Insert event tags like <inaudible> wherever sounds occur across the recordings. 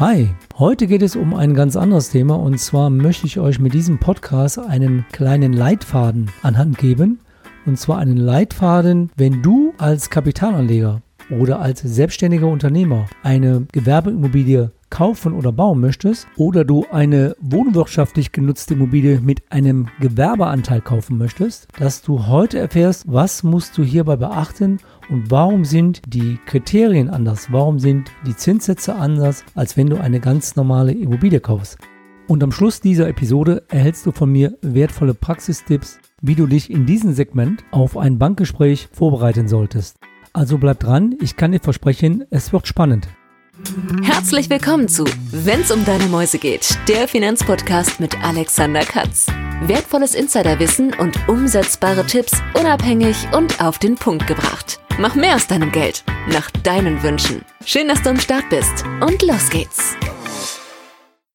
Hi, heute geht es um ein ganz anderes Thema und zwar möchte ich euch mit diesem Podcast einen kleinen Leitfaden anhand geben. Und zwar einen Leitfaden, wenn du als Kapitalanleger oder als selbstständiger Unternehmer eine Gewerbeimmobilie kaufen oder bauen möchtest oder du eine wohnwirtschaftlich genutzte Immobilie mit einem Gewerbeanteil kaufen möchtest, dass du heute erfährst, was musst du hierbei beachten und warum sind die Kriterien anders, warum sind die Zinssätze anders, als wenn du eine ganz normale Immobilie kaufst. Und am Schluss dieser Episode erhältst du von mir wertvolle Praxistipps, wie du dich in diesem Segment auf ein Bankgespräch vorbereiten solltest. Also bleib dran, ich kann dir versprechen, es wird spannend. Herzlich willkommen zu Wenn's um deine Mäuse geht, der Finanzpodcast mit Alexander Katz. Wertvolles Insiderwissen und umsetzbare Tipps unabhängig und auf den Punkt gebracht. Mach mehr aus deinem Geld, nach deinen Wünschen. Schön, dass du am Start bist und los geht's.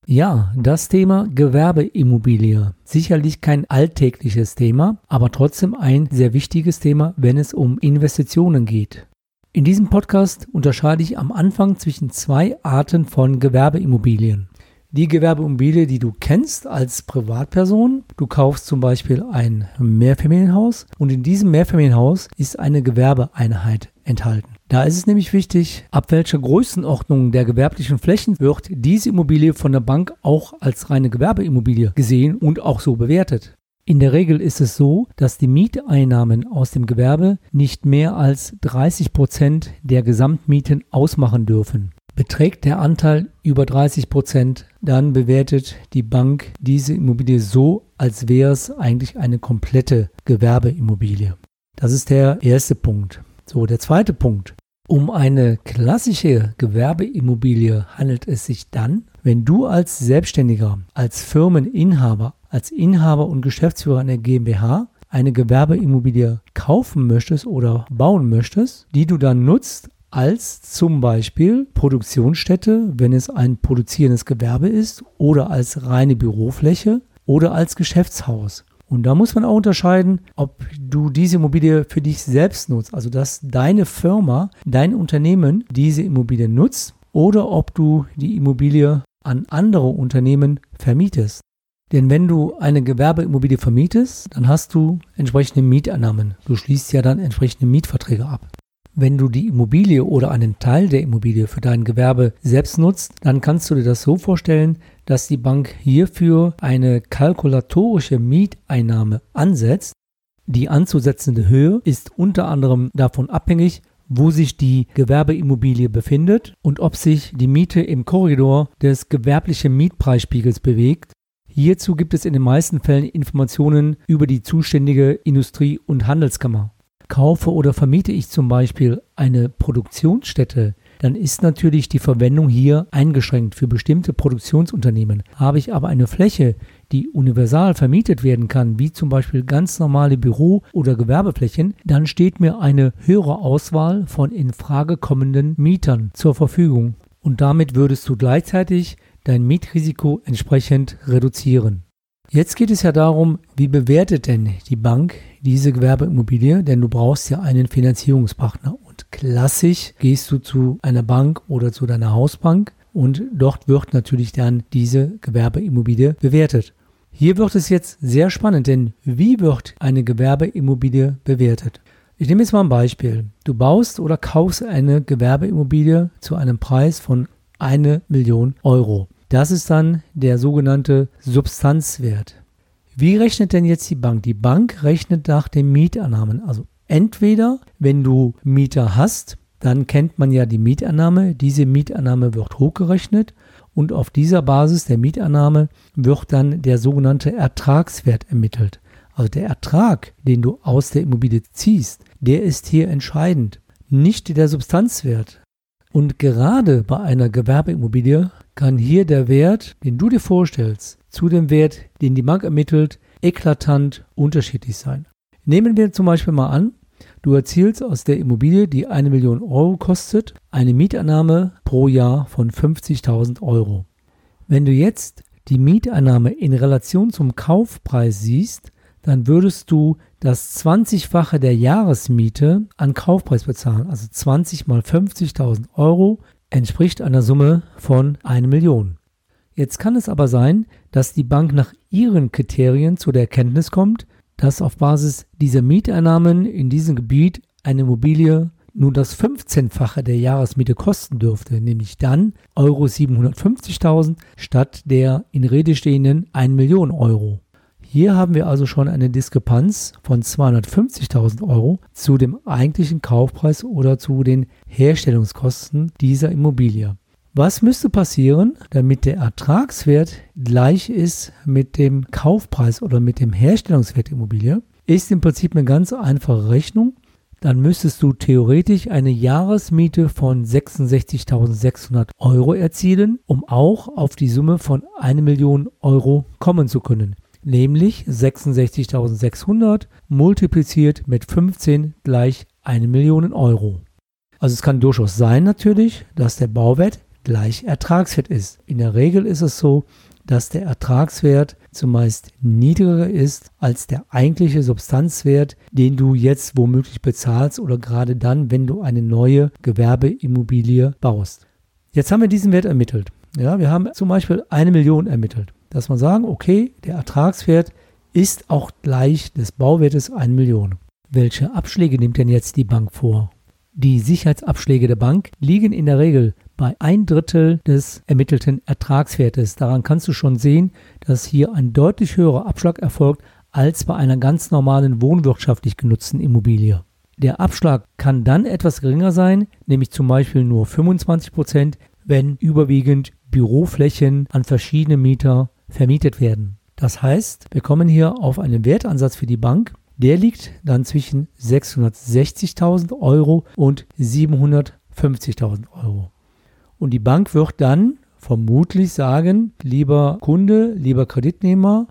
Ja, das Thema Gewerbeimmobilie. Sicherlich kein alltägliches Thema, aber trotzdem ein sehr wichtiges Thema, wenn es um Investitionen geht. In diesem Podcast unterscheide ich am Anfang zwischen zwei Arten von Gewerbeimmobilien. Die Gewerbeimmobilie, die du kennst als Privatperson. Du kaufst zum Beispiel ein Mehrfamilienhaus und in diesem Mehrfamilienhaus ist eine Gewerbeeinheit enthalten. Da ist es nämlich wichtig, ab welcher Größenordnung der gewerblichen Flächen wird diese Immobilie von der Bank auch als reine Gewerbeimmobilie gesehen und auch so bewertet. In der Regel ist es so, dass die Mieteinnahmen aus dem Gewerbe nicht mehr als 30 Prozent der Gesamtmieten ausmachen dürfen. Beträgt der Anteil über 30 Prozent, dann bewertet die Bank diese Immobilie so, als wäre es eigentlich eine komplette Gewerbeimmobilie. Das ist der erste Punkt. So, der zweite Punkt. Um eine klassische Gewerbeimmobilie handelt es sich dann, wenn du als Selbstständiger, als Firmeninhaber als Inhaber und Geschäftsführer einer GmbH eine Gewerbeimmobilie kaufen möchtest oder bauen möchtest, die du dann nutzt als zum Beispiel Produktionsstätte, wenn es ein produzierendes Gewerbe ist, oder als reine Bürofläche oder als Geschäftshaus. Und da muss man auch unterscheiden, ob du diese Immobilie für dich selbst nutzt, also dass deine Firma, dein Unternehmen diese Immobilie nutzt, oder ob du die Immobilie an andere Unternehmen vermietest. Denn wenn du eine Gewerbeimmobilie vermietest, dann hast du entsprechende Mietannahmen. Du schließt ja dann entsprechende Mietverträge ab. Wenn du die Immobilie oder einen Teil der Immobilie für dein Gewerbe selbst nutzt, dann kannst du dir das so vorstellen, dass die Bank hierfür eine kalkulatorische Mieteinnahme ansetzt. Die anzusetzende Höhe ist unter anderem davon abhängig, wo sich die Gewerbeimmobilie befindet und ob sich die Miete im Korridor des gewerblichen Mietpreisspiegels bewegt Hierzu gibt es in den meisten Fällen Informationen über die zuständige Industrie- und Handelskammer. Kaufe oder vermiete ich zum Beispiel eine Produktionsstätte, dann ist natürlich die Verwendung hier eingeschränkt für bestimmte Produktionsunternehmen. Habe ich aber eine Fläche, die universal vermietet werden kann, wie zum Beispiel ganz normale Büro- oder Gewerbeflächen, dann steht mir eine höhere Auswahl von in Frage kommenden Mietern zur Verfügung. Und damit würdest du gleichzeitig dein Mietrisiko entsprechend reduzieren. Jetzt geht es ja darum, wie bewertet denn die Bank diese Gewerbeimmobilie, denn du brauchst ja einen Finanzierungspartner. Und klassisch gehst du zu einer Bank oder zu deiner Hausbank und dort wird natürlich dann diese Gewerbeimmobilie bewertet. Hier wird es jetzt sehr spannend, denn wie wird eine Gewerbeimmobilie bewertet? Ich nehme jetzt mal ein Beispiel. Du baust oder kaufst eine Gewerbeimmobilie zu einem Preis von eine Million Euro. Das ist dann der sogenannte Substanzwert. Wie rechnet denn jetzt die Bank? Die Bank rechnet nach den Mietannahmen. Also entweder, wenn du Mieter hast, dann kennt man ja die Mietannahme. Diese Mietannahme wird hochgerechnet und auf dieser Basis der Mietannahme wird dann der sogenannte Ertragswert ermittelt. Also der Ertrag, den du aus der Immobilie ziehst, der ist hier entscheidend, nicht der Substanzwert. Und gerade bei einer Gewerbeimmobilie kann hier der Wert, den du dir vorstellst, zu dem Wert, den die Bank ermittelt, eklatant unterschiedlich sein. Nehmen wir zum Beispiel mal an, du erzielst aus der Immobilie, die eine Million Euro kostet, eine Mietannahme pro Jahr von 50.000 Euro. Wenn du jetzt die Mietannahme in Relation zum Kaufpreis siehst, dann würdest du das 20-fache der Jahresmiete an Kaufpreis bezahlen, also 20 mal 50.000 Euro entspricht einer Summe von 1 Million. Jetzt kann es aber sein, dass die Bank nach ihren Kriterien zu der Erkenntnis kommt, dass auf Basis dieser Mieteinnahmen in diesem Gebiet eine Immobilie nur das 15-fache der Jahresmiete kosten dürfte, nämlich dann Euro 750.000 statt der in Rede stehenden 1 Million Euro. Hier haben wir also schon eine Diskrepanz von 250.000 Euro zu dem eigentlichen Kaufpreis oder zu den Herstellungskosten dieser Immobilie. Was müsste passieren, damit der Ertragswert gleich ist mit dem Kaufpreis oder mit dem Herstellungswert der Immobilie? Ist im Prinzip eine ganz einfache Rechnung. Dann müsstest du theoretisch eine Jahresmiete von 66.600 Euro erzielen, um auch auf die Summe von 1 Million Euro kommen zu können nämlich 66.600 multipliziert mit 15 gleich 1 Million Euro. Also es kann durchaus sein natürlich, dass der Bauwert gleich Ertragswert ist. In der Regel ist es so, dass der Ertragswert zumeist niedriger ist als der eigentliche Substanzwert, den du jetzt womöglich bezahlst oder gerade dann, wenn du eine neue Gewerbeimmobilie baust. Jetzt haben wir diesen Wert ermittelt. Ja, wir haben zum Beispiel eine Million ermittelt dass man sagen, okay, der Ertragswert ist auch gleich des Bauwertes 1 Million. Welche Abschläge nimmt denn jetzt die Bank vor? Die Sicherheitsabschläge der Bank liegen in der Regel bei ein Drittel des ermittelten Ertragswertes. Daran kannst du schon sehen, dass hier ein deutlich höherer Abschlag erfolgt als bei einer ganz normalen wohnwirtschaftlich genutzten Immobilie. Der Abschlag kann dann etwas geringer sein, nämlich zum Beispiel nur 25 Prozent, wenn überwiegend Büroflächen an verschiedene Mieter vermietet werden. Das heißt, wir kommen hier auf einen Wertansatz für die Bank. Der liegt dann zwischen 660.000 Euro und 750.000 Euro. Und die Bank wird dann vermutlich sagen, lieber Kunde, lieber Kreditnehmer,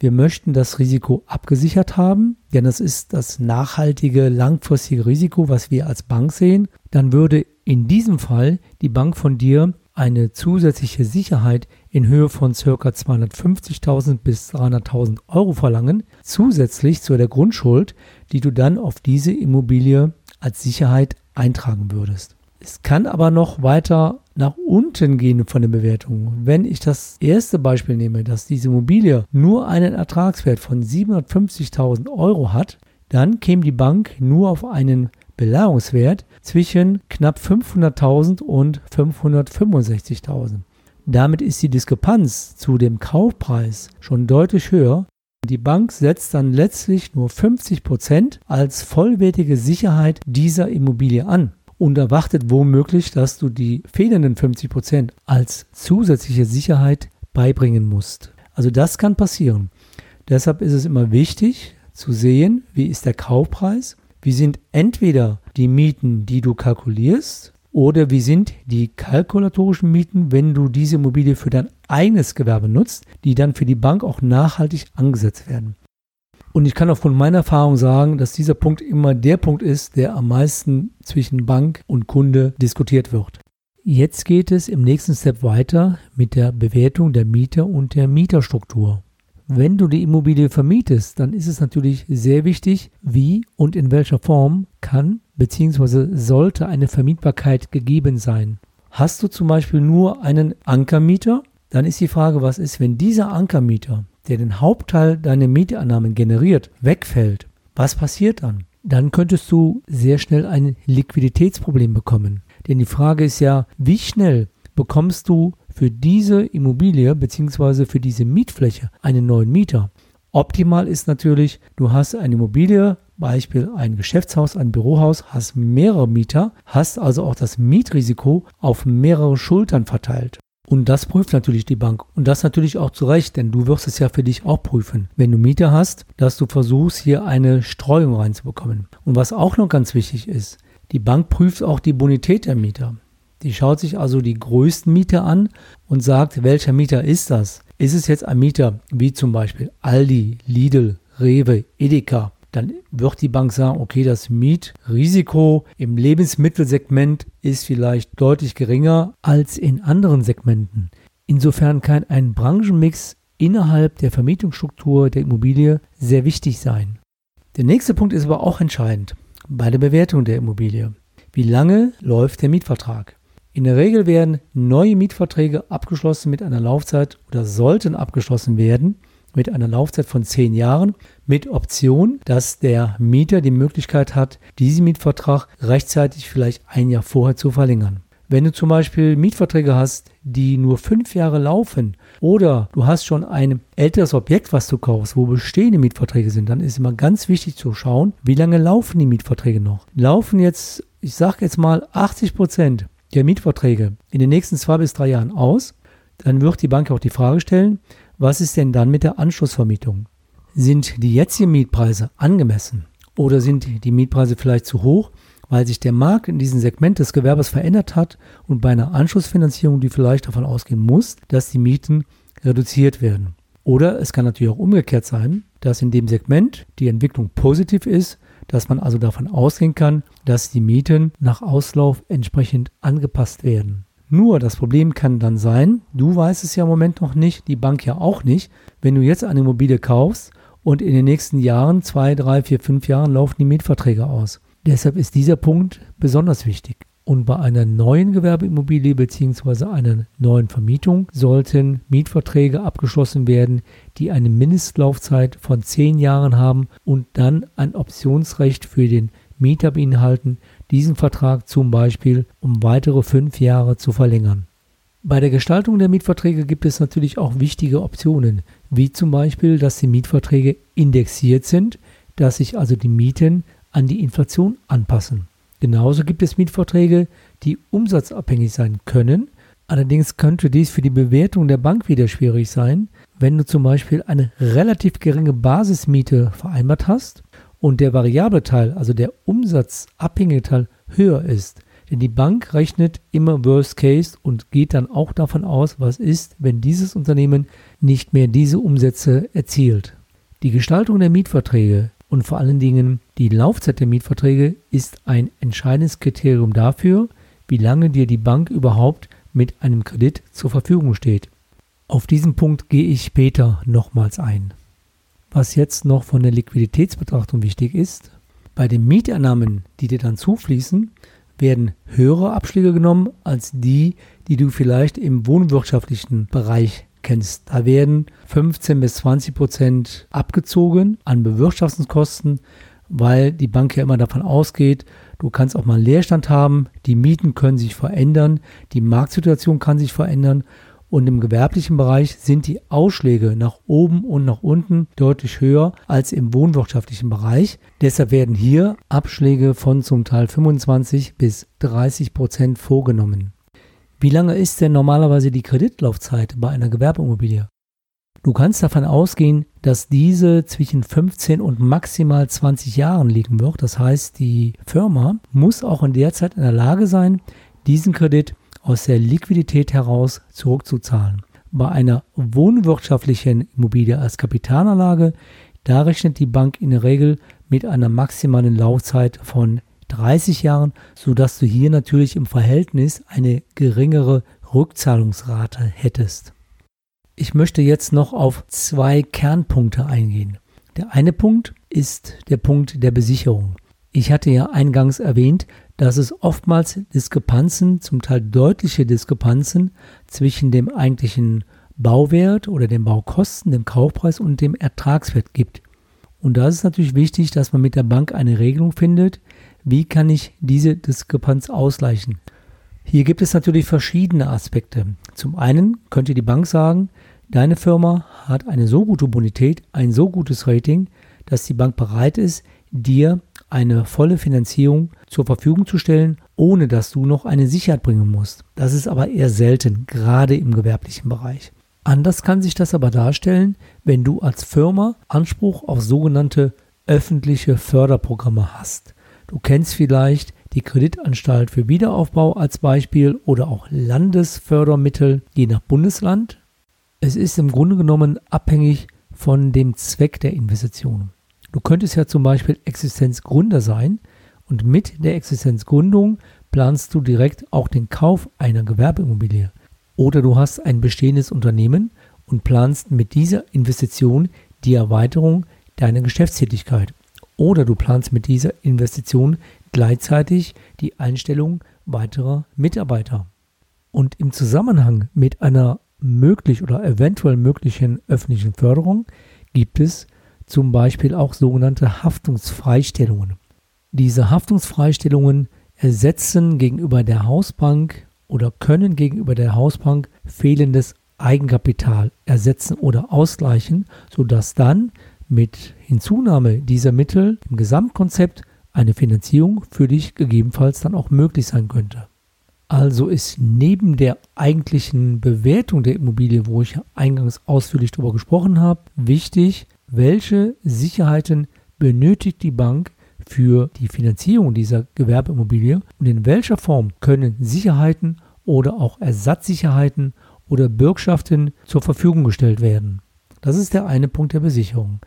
wir möchten das Risiko abgesichert haben, denn das ist das nachhaltige, langfristige Risiko, was wir als Bank sehen. Dann würde in diesem Fall die Bank von dir eine zusätzliche Sicherheit in Höhe von ca. 250.000 bis 300.000 Euro verlangen, zusätzlich zu der Grundschuld, die du dann auf diese Immobilie als Sicherheit eintragen würdest. Es kann aber noch weiter nach unten gehen von der Bewertung. Wenn ich das erste Beispiel nehme, dass diese Immobilie nur einen Ertragswert von 750.000 Euro hat, dann käme die Bank nur auf einen Beleihungswert zwischen knapp 500.000 und 565.000. Damit ist die Diskrepanz zu dem Kaufpreis schon deutlich höher. Die Bank setzt dann letztlich nur 50% als vollwertige Sicherheit dieser Immobilie an und erwartet womöglich, dass du die fehlenden 50% als zusätzliche Sicherheit beibringen musst. Also das kann passieren. Deshalb ist es immer wichtig zu sehen, wie ist der Kaufpreis wie sind entweder die Mieten, die du kalkulierst, oder wie sind die kalkulatorischen Mieten, wenn du diese Immobilie für dein eigenes Gewerbe nutzt, die dann für die Bank auch nachhaltig angesetzt werden. Und ich kann aufgrund meiner Erfahrung sagen, dass dieser Punkt immer der Punkt ist, der am meisten zwischen Bank und Kunde diskutiert wird. Jetzt geht es im nächsten Step weiter mit der Bewertung der Mieter und der Mieterstruktur. Wenn du die Immobilie vermietest, dann ist es natürlich sehr wichtig, wie und in welcher Form kann bzw. sollte eine Vermietbarkeit gegeben sein. Hast du zum Beispiel nur einen Ankermieter, dann ist die Frage, was ist, wenn dieser Ankermieter, der den Hauptteil deiner Mieteinnahmen generiert, wegfällt? Was passiert dann? Dann könntest du sehr schnell ein Liquiditätsproblem bekommen. Denn die Frage ist ja, wie schnell bekommst du für diese Immobilie bzw. für diese Mietfläche einen neuen Mieter. Optimal ist natürlich, du hast eine Immobilie, Beispiel ein Geschäftshaus, ein Bürohaus, hast mehrere Mieter, hast also auch das Mietrisiko auf mehrere Schultern verteilt. Und das prüft natürlich die Bank. Und das natürlich auch zu Recht, denn du wirst es ja für dich auch prüfen. Wenn du Mieter hast, dass du versuchst, hier eine Streuung reinzubekommen. Und was auch noch ganz wichtig ist, die Bank prüft auch die Bonität der Mieter. Die schaut sich also die größten Mieter an und sagt, welcher Mieter ist das? Ist es jetzt ein Mieter wie zum Beispiel Aldi, Lidl, Rewe, Edeka? Dann wird die Bank sagen, okay, das Mietrisiko im Lebensmittelsegment ist vielleicht deutlich geringer als in anderen Segmenten. Insofern kann ein Branchenmix innerhalb der Vermietungsstruktur der Immobilie sehr wichtig sein. Der nächste Punkt ist aber auch entscheidend bei der Bewertung der Immobilie. Wie lange läuft der Mietvertrag? In der Regel werden neue Mietverträge abgeschlossen mit einer Laufzeit oder sollten abgeschlossen werden mit einer Laufzeit von zehn Jahren mit Option, dass der Mieter die Möglichkeit hat, diesen Mietvertrag rechtzeitig vielleicht ein Jahr vorher zu verlängern. Wenn du zum Beispiel Mietverträge hast, die nur fünf Jahre laufen oder du hast schon ein älteres Objekt, was du kaufst, wo bestehende Mietverträge sind, dann ist immer ganz wichtig zu schauen, wie lange laufen die Mietverträge noch. Laufen jetzt, ich sage jetzt mal 80 Prozent der Mietverträge in den nächsten zwei bis drei Jahren aus, dann wird die Bank auch die Frage stellen, was ist denn dann mit der Anschlussvermietung? Sind die jetzigen Mietpreise angemessen oder sind die Mietpreise vielleicht zu hoch, weil sich der Markt in diesem Segment des Gewerbes verändert hat und bei einer Anschlussfinanzierung, die vielleicht davon ausgehen muss, dass die Mieten reduziert werden? Oder es kann natürlich auch umgekehrt sein, dass in dem Segment die Entwicklung positiv ist, dass man also davon ausgehen kann, dass die Mieten nach Auslauf entsprechend angepasst werden. Nur das Problem kann dann sein, du weißt es ja im Moment noch nicht, die Bank ja auch nicht, wenn du jetzt eine Immobilie kaufst und in den nächsten Jahren, zwei, drei, vier, fünf Jahren laufen die Mietverträge aus. Deshalb ist dieser Punkt besonders wichtig. Und bei einer neuen Gewerbeimmobilie bzw. einer neuen Vermietung sollten Mietverträge abgeschlossen werden, die eine Mindestlaufzeit von zehn Jahren haben und dann ein Optionsrecht für den Mieter beinhalten, diesen Vertrag zum Beispiel um weitere fünf Jahre zu verlängern. Bei der Gestaltung der Mietverträge gibt es natürlich auch wichtige Optionen, wie zum Beispiel, dass die Mietverträge indexiert sind, dass sich also die Mieten an die Inflation anpassen. Genauso gibt es Mietverträge, die umsatzabhängig sein können. Allerdings könnte dies für die Bewertung der Bank wieder schwierig sein, wenn du zum Beispiel eine relativ geringe Basismiete vereinbart hast und der variable Teil, also der umsatzabhängige Teil, höher ist. Denn die Bank rechnet immer Worst Case und geht dann auch davon aus, was ist, wenn dieses Unternehmen nicht mehr diese Umsätze erzielt. Die Gestaltung der Mietverträge und vor allen Dingen die Laufzeit der Mietverträge ist ein entscheidendes Kriterium dafür, wie lange dir die Bank überhaupt mit einem Kredit zur Verfügung steht. Auf diesen Punkt gehe ich später nochmals ein. Was jetzt noch von der Liquiditätsbetrachtung wichtig ist, bei den Mieteinnahmen, die dir dann zufließen, werden höhere Abschläge genommen als die, die du vielleicht im wohnwirtschaftlichen Bereich kennst. Da werden 15 bis 20 Prozent abgezogen an Bewirtschaftungskosten, weil die Bank ja immer davon ausgeht, du kannst auch mal Leerstand haben, die Mieten können sich verändern, die Marktsituation kann sich verändern und im gewerblichen Bereich sind die Ausschläge nach oben und nach unten deutlich höher als im wohnwirtschaftlichen Bereich. Deshalb werden hier Abschläge von zum Teil 25 bis 30 Prozent vorgenommen. Wie lange ist denn normalerweise die Kreditlaufzeit bei einer Gewerbeimmobilie? Du kannst davon ausgehen, dass diese zwischen 15 und maximal 20 Jahren liegen wird. Das heißt, die Firma muss auch in der Zeit in der Lage sein, diesen Kredit aus der Liquidität heraus zurückzuzahlen. Bei einer wohnwirtschaftlichen Immobilie als Kapitalanlage, da rechnet die Bank in der Regel mit einer maximalen Laufzeit von 30 Jahren, sodass du hier natürlich im Verhältnis eine geringere Rückzahlungsrate hättest. Ich möchte jetzt noch auf zwei Kernpunkte eingehen. Der eine Punkt ist der Punkt der Besicherung. Ich hatte ja eingangs erwähnt, dass es oftmals Diskrepanzen, zum Teil deutliche Diskrepanzen zwischen dem eigentlichen Bauwert oder den Baukosten, dem Kaufpreis und dem Ertragswert gibt. Und da ist es natürlich wichtig, dass man mit der Bank eine Regelung findet, wie kann ich diese Diskrepanz ausgleichen. Hier gibt es natürlich verschiedene Aspekte. Zum einen könnte die Bank sagen, deine Firma hat eine so gute Bonität, ein so gutes Rating, dass die Bank bereit ist, dir eine volle Finanzierung zur Verfügung zu stellen, ohne dass du noch eine Sicherheit bringen musst. Das ist aber eher selten, gerade im gewerblichen Bereich. Anders kann sich das aber darstellen, wenn du als Firma Anspruch auf sogenannte öffentliche Förderprogramme hast. Du kennst vielleicht die Kreditanstalt für Wiederaufbau als Beispiel oder auch Landesfördermittel je nach Bundesland. Es ist im Grunde genommen abhängig von dem Zweck der Investition. Du könntest ja zum Beispiel Existenzgründer sein und mit der Existenzgründung planst du direkt auch den Kauf einer Gewerbeimmobilie. Oder du hast ein bestehendes Unternehmen und planst mit dieser Investition die Erweiterung deiner Geschäftstätigkeit. Oder du planst mit dieser Investition gleichzeitig die Einstellung weiterer Mitarbeiter. Und im Zusammenhang mit einer möglich oder eventuell möglichen öffentlichen Förderung gibt es zum Beispiel auch sogenannte Haftungsfreistellungen. Diese Haftungsfreistellungen ersetzen gegenüber der Hausbank oder können gegenüber der Hausbank fehlendes Eigenkapital ersetzen oder ausgleichen, sodass dann mit Hinzunahme dieser Mittel im Gesamtkonzept eine Finanzierung für dich gegebenenfalls dann auch möglich sein könnte. Also ist neben der eigentlichen Bewertung der Immobilie, wo ich eingangs ausführlich darüber gesprochen habe, wichtig, welche Sicherheiten benötigt die Bank für die Finanzierung dieser Gewerbeimmobilie und in welcher Form können Sicherheiten oder auch Ersatzsicherheiten oder Bürgschaften zur Verfügung gestellt werden. Das ist der eine Punkt der Besicherung.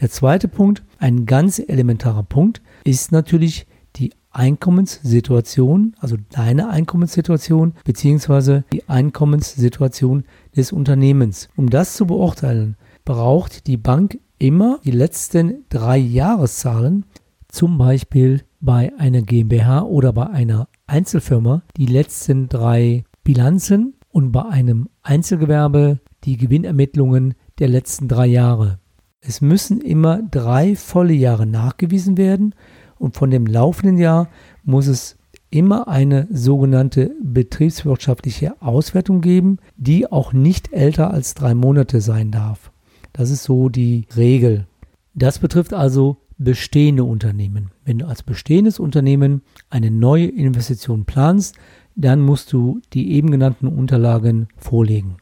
Der zweite Punkt, ein ganz elementarer Punkt, ist natürlich die Einkommenssituation, also deine Einkommenssituation beziehungsweise die Einkommenssituation des Unternehmens. Um das zu beurteilen, braucht die Bank immer die letzten drei Jahreszahlen, zum Beispiel bei einer GmbH oder bei einer Einzelfirma die letzten drei Bilanzen und bei einem Einzelgewerbe die Gewinnermittlungen der letzten drei Jahre. Es müssen immer drei volle Jahre nachgewiesen werden und von dem laufenden Jahr muss es immer eine sogenannte betriebswirtschaftliche Auswertung geben, die auch nicht älter als drei Monate sein darf. Das ist so die Regel. Das betrifft also bestehende Unternehmen. Wenn du als bestehendes Unternehmen eine neue Investition planst, dann musst du die eben genannten Unterlagen vorlegen.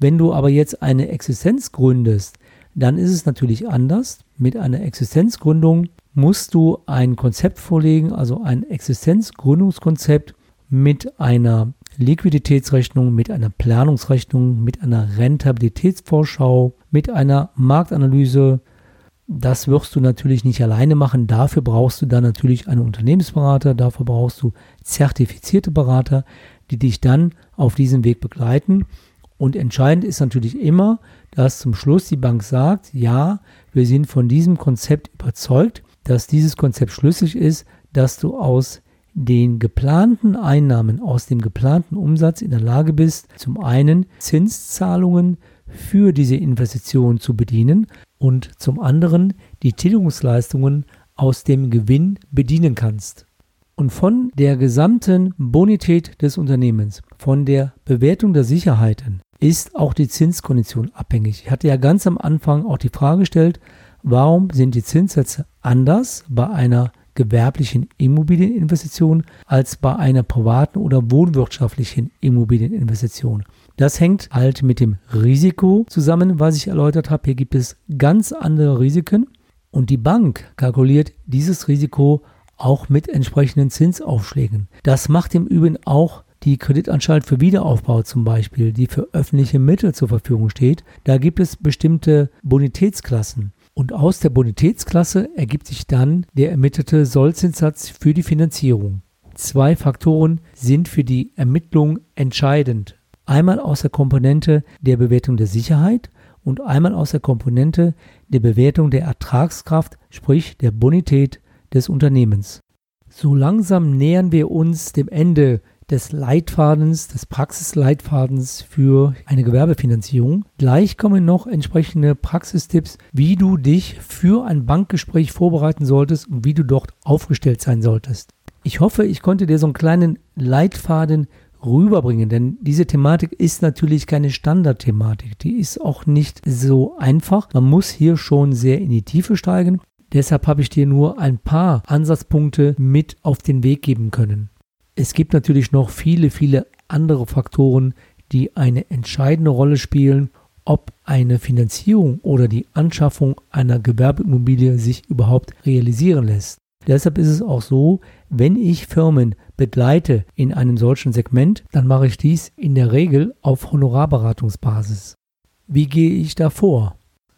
Wenn du aber jetzt eine Existenz gründest, dann ist es natürlich anders. Mit einer Existenzgründung musst du ein Konzept vorlegen, also ein Existenzgründungskonzept mit einer Liquiditätsrechnung, mit einer Planungsrechnung, mit einer Rentabilitätsvorschau, mit einer Marktanalyse. Das wirst du natürlich nicht alleine machen. Dafür brauchst du dann natürlich einen Unternehmensberater, dafür brauchst du zertifizierte Berater, die dich dann auf diesem Weg begleiten. Und entscheidend ist natürlich immer, dass zum Schluss die Bank sagt, ja, wir sind von diesem Konzept überzeugt, dass dieses Konzept schlüssig ist, dass du aus den geplanten Einnahmen aus dem geplanten Umsatz in der Lage bist, zum einen Zinszahlungen für diese Investition zu bedienen und zum anderen die Tilgungsleistungen aus dem Gewinn bedienen kannst. Und von der gesamten Bonität des Unternehmens, von der Bewertung der Sicherheiten, ist auch die Zinskondition abhängig. Ich hatte ja ganz am Anfang auch die Frage gestellt, warum sind die Zinssätze anders bei einer gewerblichen Immobilieninvestition als bei einer privaten oder wohnwirtschaftlichen Immobilieninvestition. Das hängt halt mit dem Risiko zusammen, was ich erläutert habe. Hier gibt es ganz andere Risiken und die Bank kalkuliert dieses Risiko auch mit entsprechenden Zinsaufschlägen. Das macht im Übrigen auch die Kreditanstalt für Wiederaufbau zum Beispiel, die für öffentliche Mittel zur Verfügung steht. Da gibt es bestimmte Bonitätsklassen. Und aus der Bonitätsklasse ergibt sich dann der ermittelte Sollzinssatz für die Finanzierung. Zwei Faktoren sind für die Ermittlung entscheidend. Einmal aus der Komponente der Bewertung der Sicherheit und einmal aus der Komponente der Bewertung der Ertragskraft, sprich der Bonität des Unternehmens. So langsam nähern wir uns dem Ende des Leitfadens, des Praxisleitfadens für eine Gewerbefinanzierung. Gleich kommen noch entsprechende Praxistipps, wie du dich für ein Bankgespräch vorbereiten solltest und wie du dort aufgestellt sein solltest. Ich hoffe, ich konnte dir so einen kleinen Leitfaden rüberbringen, denn diese Thematik ist natürlich keine Standardthematik. Die ist auch nicht so einfach. Man muss hier schon sehr in die Tiefe steigen. Deshalb habe ich dir nur ein paar Ansatzpunkte mit auf den Weg geben können. Es gibt natürlich noch viele, viele andere Faktoren, die eine entscheidende Rolle spielen, ob eine Finanzierung oder die Anschaffung einer Gewerbeimmobilie sich überhaupt realisieren lässt. Deshalb ist es auch so, wenn ich Firmen begleite in einem solchen Segment, dann mache ich dies in der Regel auf Honorarberatungsbasis. Wie gehe ich da vor?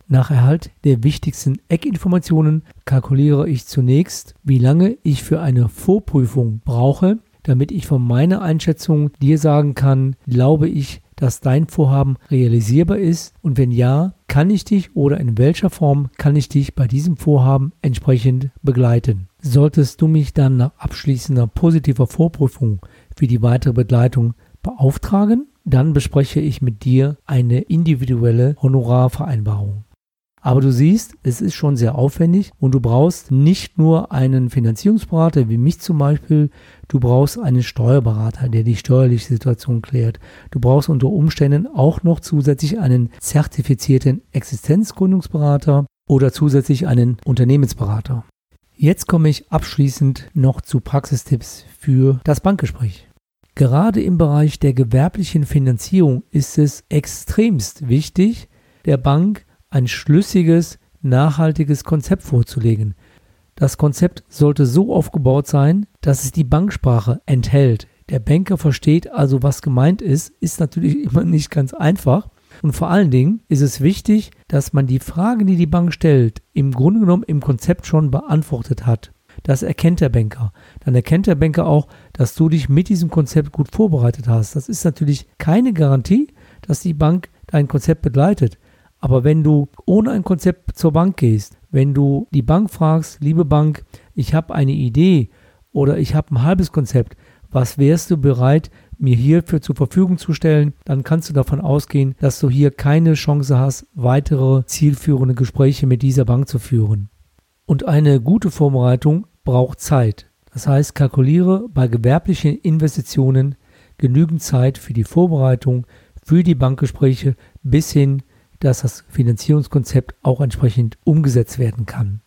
Nach Erhalt der wichtigsten Eckinformationen kalkuliere ich zunächst, wie lange ich für eine Vorprüfung brauche damit ich von meiner Einschätzung dir sagen kann, glaube ich, dass dein Vorhaben realisierbar ist und wenn ja, kann ich dich oder in welcher Form kann ich dich bei diesem Vorhaben entsprechend begleiten. Solltest du mich dann nach abschließender positiver Vorprüfung für die weitere Begleitung beauftragen, dann bespreche ich mit dir eine individuelle Honorarvereinbarung. Aber du siehst, es ist schon sehr aufwendig und du brauchst nicht nur einen Finanzierungsberater wie mich zum Beispiel, du brauchst einen Steuerberater, der die steuerliche Situation klärt. Du brauchst unter Umständen auch noch zusätzlich einen zertifizierten Existenzgründungsberater oder zusätzlich einen Unternehmensberater. Jetzt komme ich abschließend noch zu Praxistipps für das Bankgespräch. Gerade im Bereich der gewerblichen Finanzierung ist es extremst wichtig, der Bank ein schlüssiges, nachhaltiges Konzept vorzulegen. Das Konzept sollte so aufgebaut sein, dass es die Banksprache enthält. Der Banker versteht also, was gemeint ist, ist natürlich <laughs> immer nicht ganz einfach. Und vor allen Dingen ist es wichtig, dass man die Fragen, die die Bank stellt, im Grunde genommen im Konzept schon beantwortet hat. Das erkennt der Banker. Dann erkennt der Banker auch, dass du dich mit diesem Konzept gut vorbereitet hast. Das ist natürlich keine Garantie, dass die Bank dein Konzept begleitet. Aber wenn du ohne ein Konzept zur Bank gehst, wenn du die Bank fragst, liebe Bank, ich habe eine Idee oder ich habe ein halbes Konzept, was wärst du bereit, mir hierfür zur Verfügung zu stellen, dann kannst du davon ausgehen, dass du hier keine Chance hast, weitere zielführende Gespräche mit dieser Bank zu führen. Und eine gute Vorbereitung braucht Zeit. Das heißt, kalkuliere bei gewerblichen Investitionen genügend Zeit für die Vorbereitung, für die Bankgespräche bis hin dass das Finanzierungskonzept auch entsprechend umgesetzt werden kann.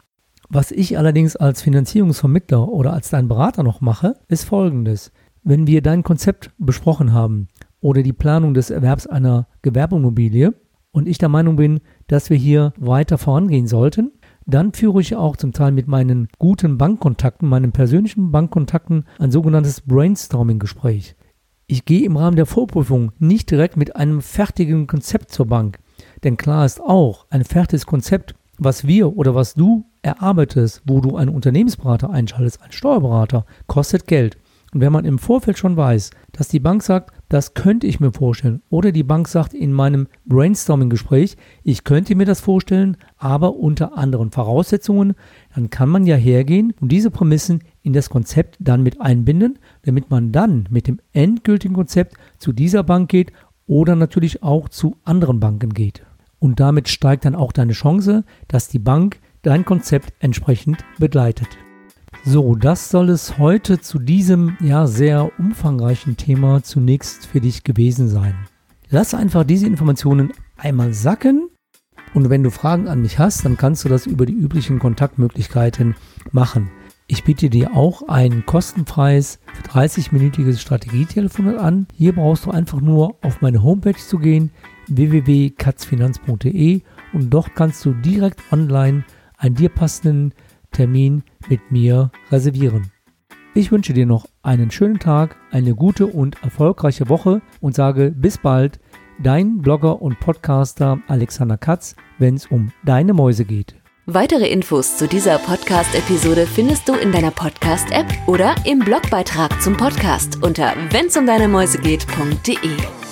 Was ich allerdings als Finanzierungsvermittler oder als dein Berater noch mache, ist folgendes. Wenn wir dein Konzept besprochen haben oder die Planung des Erwerbs einer Gewerbeimmobilie und ich der Meinung bin, dass wir hier weiter vorangehen sollten, dann führe ich auch zum Teil mit meinen guten Bankkontakten, meinen persönlichen Bankkontakten, ein sogenanntes Brainstorming-Gespräch. Ich gehe im Rahmen der Vorprüfung nicht direkt mit einem fertigen Konzept zur Bank. Denn klar ist auch, ein fertiges Konzept, was wir oder was du erarbeitest, wo du einen Unternehmensberater einschaltest, einen Steuerberater, kostet Geld. Und wenn man im Vorfeld schon weiß, dass die Bank sagt, das könnte ich mir vorstellen, oder die Bank sagt in meinem Brainstorming-Gespräch, ich könnte mir das vorstellen, aber unter anderen Voraussetzungen, dann kann man ja hergehen und diese Prämissen in das Konzept dann mit einbinden, damit man dann mit dem endgültigen Konzept zu dieser Bank geht oder natürlich auch zu anderen Banken geht. Und damit steigt dann auch deine Chance, dass die Bank dein Konzept entsprechend begleitet. So, das soll es heute zu diesem ja sehr umfangreichen Thema zunächst für dich gewesen sein. Lass einfach diese Informationen einmal sacken und wenn du Fragen an mich hast, dann kannst du das über die üblichen Kontaktmöglichkeiten machen. Ich biete dir auch ein kostenfreies 30-minütiges Strategietelefon an. Hier brauchst du einfach nur auf meine Homepage zu gehen, www.katzfinanz.de und dort kannst du direkt online einen dir passenden Termin mit mir reservieren. Ich wünsche dir noch einen schönen Tag, eine gute und erfolgreiche Woche und sage bis bald, dein Blogger und Podcaster Alexander Katz, wenn es um deine Mäuse geht. Weitere Infos zu dieser Podcast-Episode findest du in deiner Podcast-App oder im Blogbeitrag zum Podcast unter wennsumdeinemäusegeht.de.